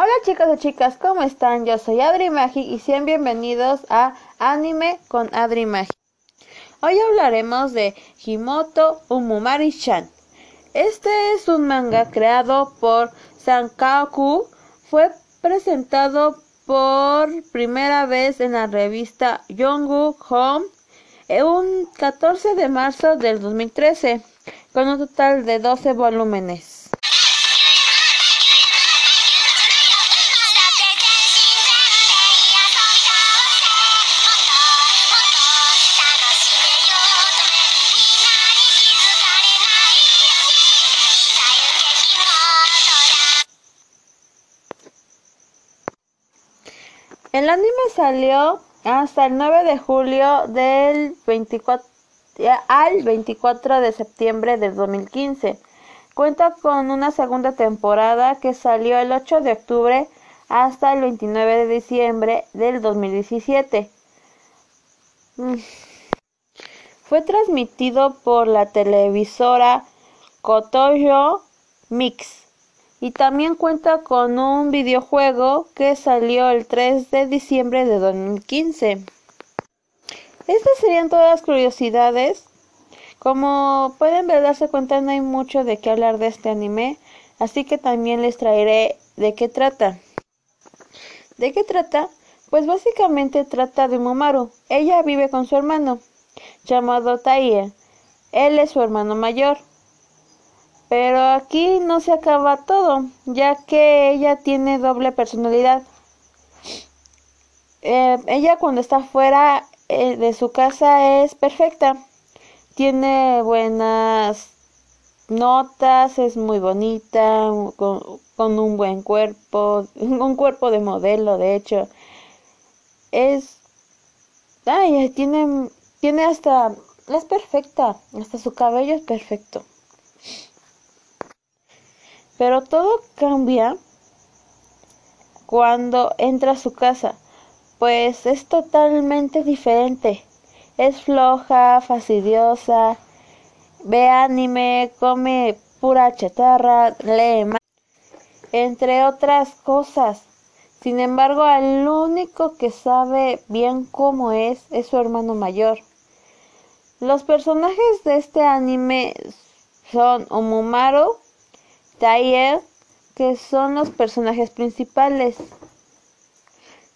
Hola chicos y chicas, ¿cómo están? Yo soy Adri Magi y sean bienvenidos a Anime con Adri Magi. Hoy hablaremos de Himoto Umumari-chan. Este es un manga creado por Sankaku. Fue presentado por primera vez en la revista Yongu Home un 14 de marzo del 2013 con un total de 12 volúmenes. El anime salió hasta el 9 de julio del 24 al 24 de septiembre del 2015. Cuenta con una segunda temporada que salió el 8 de octubre hasta el 29 de diciembre del 2017. Mm. Fue transmitido por la televisora Kotoyo Mix y también cuenta con un videojuego que salió el 3 de diciembre de 2015. Estas serían todas las curiosidades. Como pueden ver, darse cuenta, no hay mucho de qué hablar de este anime, así que también les traeré de qué trata. ¿De qué trata? Pues básicamente trata de Momaru. Ella vive con su hermano, llamado Taie. Él es su hermano mayor. Pero aquí no se acaba todo, ya que ella tiene doble personalidad. Eh, ella cuando está fuera eh, de su casa es perfecta. Tiene buenas notas, es muy bonita, con, un buen cuerpo, un cuerpo de modelo, de hecho. Es... Ay, tiene, tiene hasta... Es perfecta, hasta su cabello es perfecto. Pero todo cambia cuando entra a su casa, pues es totalmente diferente. Es floja, fastidiosa, ve anime, come pura chatarra, lee más, entre otras cosas. Sin embargo, el único que sabe bien cómo es es su hermano mayor. Los personajes de este anime son Omumaru, Taller, que son los personajes principales.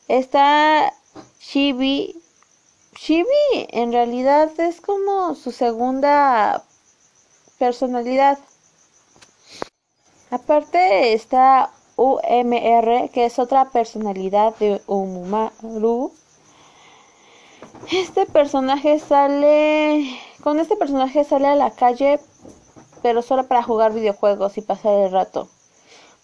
Está Shibi. Shibi en realidad es como su segunda personalidad. Aparte está UMR, que es otra personalidad de Umumaru. Este personaje sale. Con este personaje sale a la calle pero solo para jugar videojuegos y pasar el rato.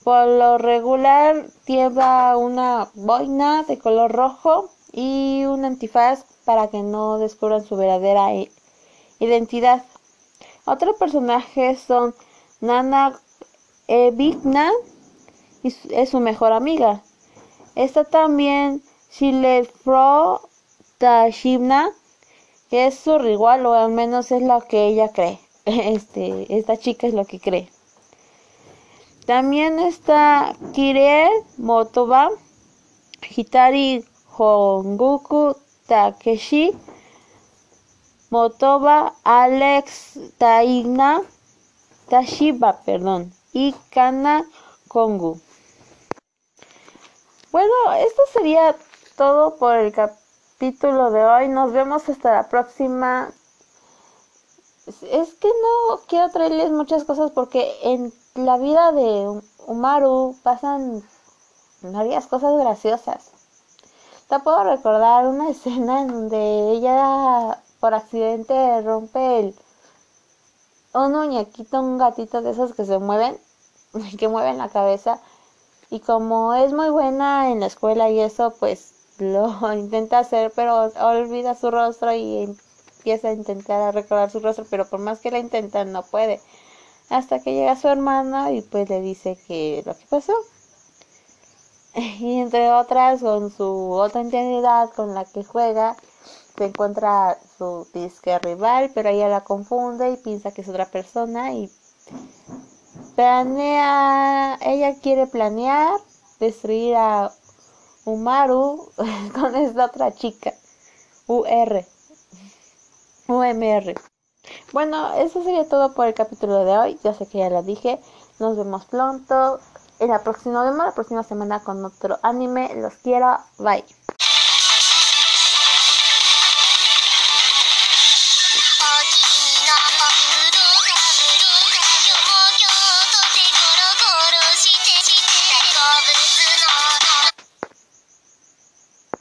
Por lo regular lleva una boina de color rojo y un antifaz para que no descubran su verdadera identidad. Otros personajes son Nana Evigna y es su mejor amiga. Está también Shilefro Tashibna, que es su rival o al menos es lo que ella cree. este, esta chica es lo que cree. También está Kirie Motoba, Hitari Hongoku Takeshi, Motoba Alex Taina, Tashiba, perdón, y Kana Kongu. Bueno, esto sería todo por el capítulo de hoy. Nos vemos hasta la próxima es que no quiero traerles muchas cosas porque en la vida de Umaru pasan varias cosas graciosas. Te puedo recordar una escena en donde ella por accidente rompe el, un muñequito, un gatito de esos que se mueven, que mueven la cabeza. Y como es muy buena en la escuela y eso, pues lo intenta hacer, pero olvida su rostro y empieza a intentar recordar su rostro, pero por más que la intenta no puede. Hasta que llega su hermana y pues le dice que lo que pasó. Y entre otras, con su otra identidad con la que juega, se encuentra su disque rival, pero ella la confunde y piensa que es otra persona y planea, ella quiere planear destruir a Umaru con esta otra chica. UR. UMR. Bueno, eso sería todo por el capítulo de hoy. Ya sé que ya lo dije. Nos vemos pronto. En la próxima, nos la próxima semana con otro anime. Los quiero. Bye.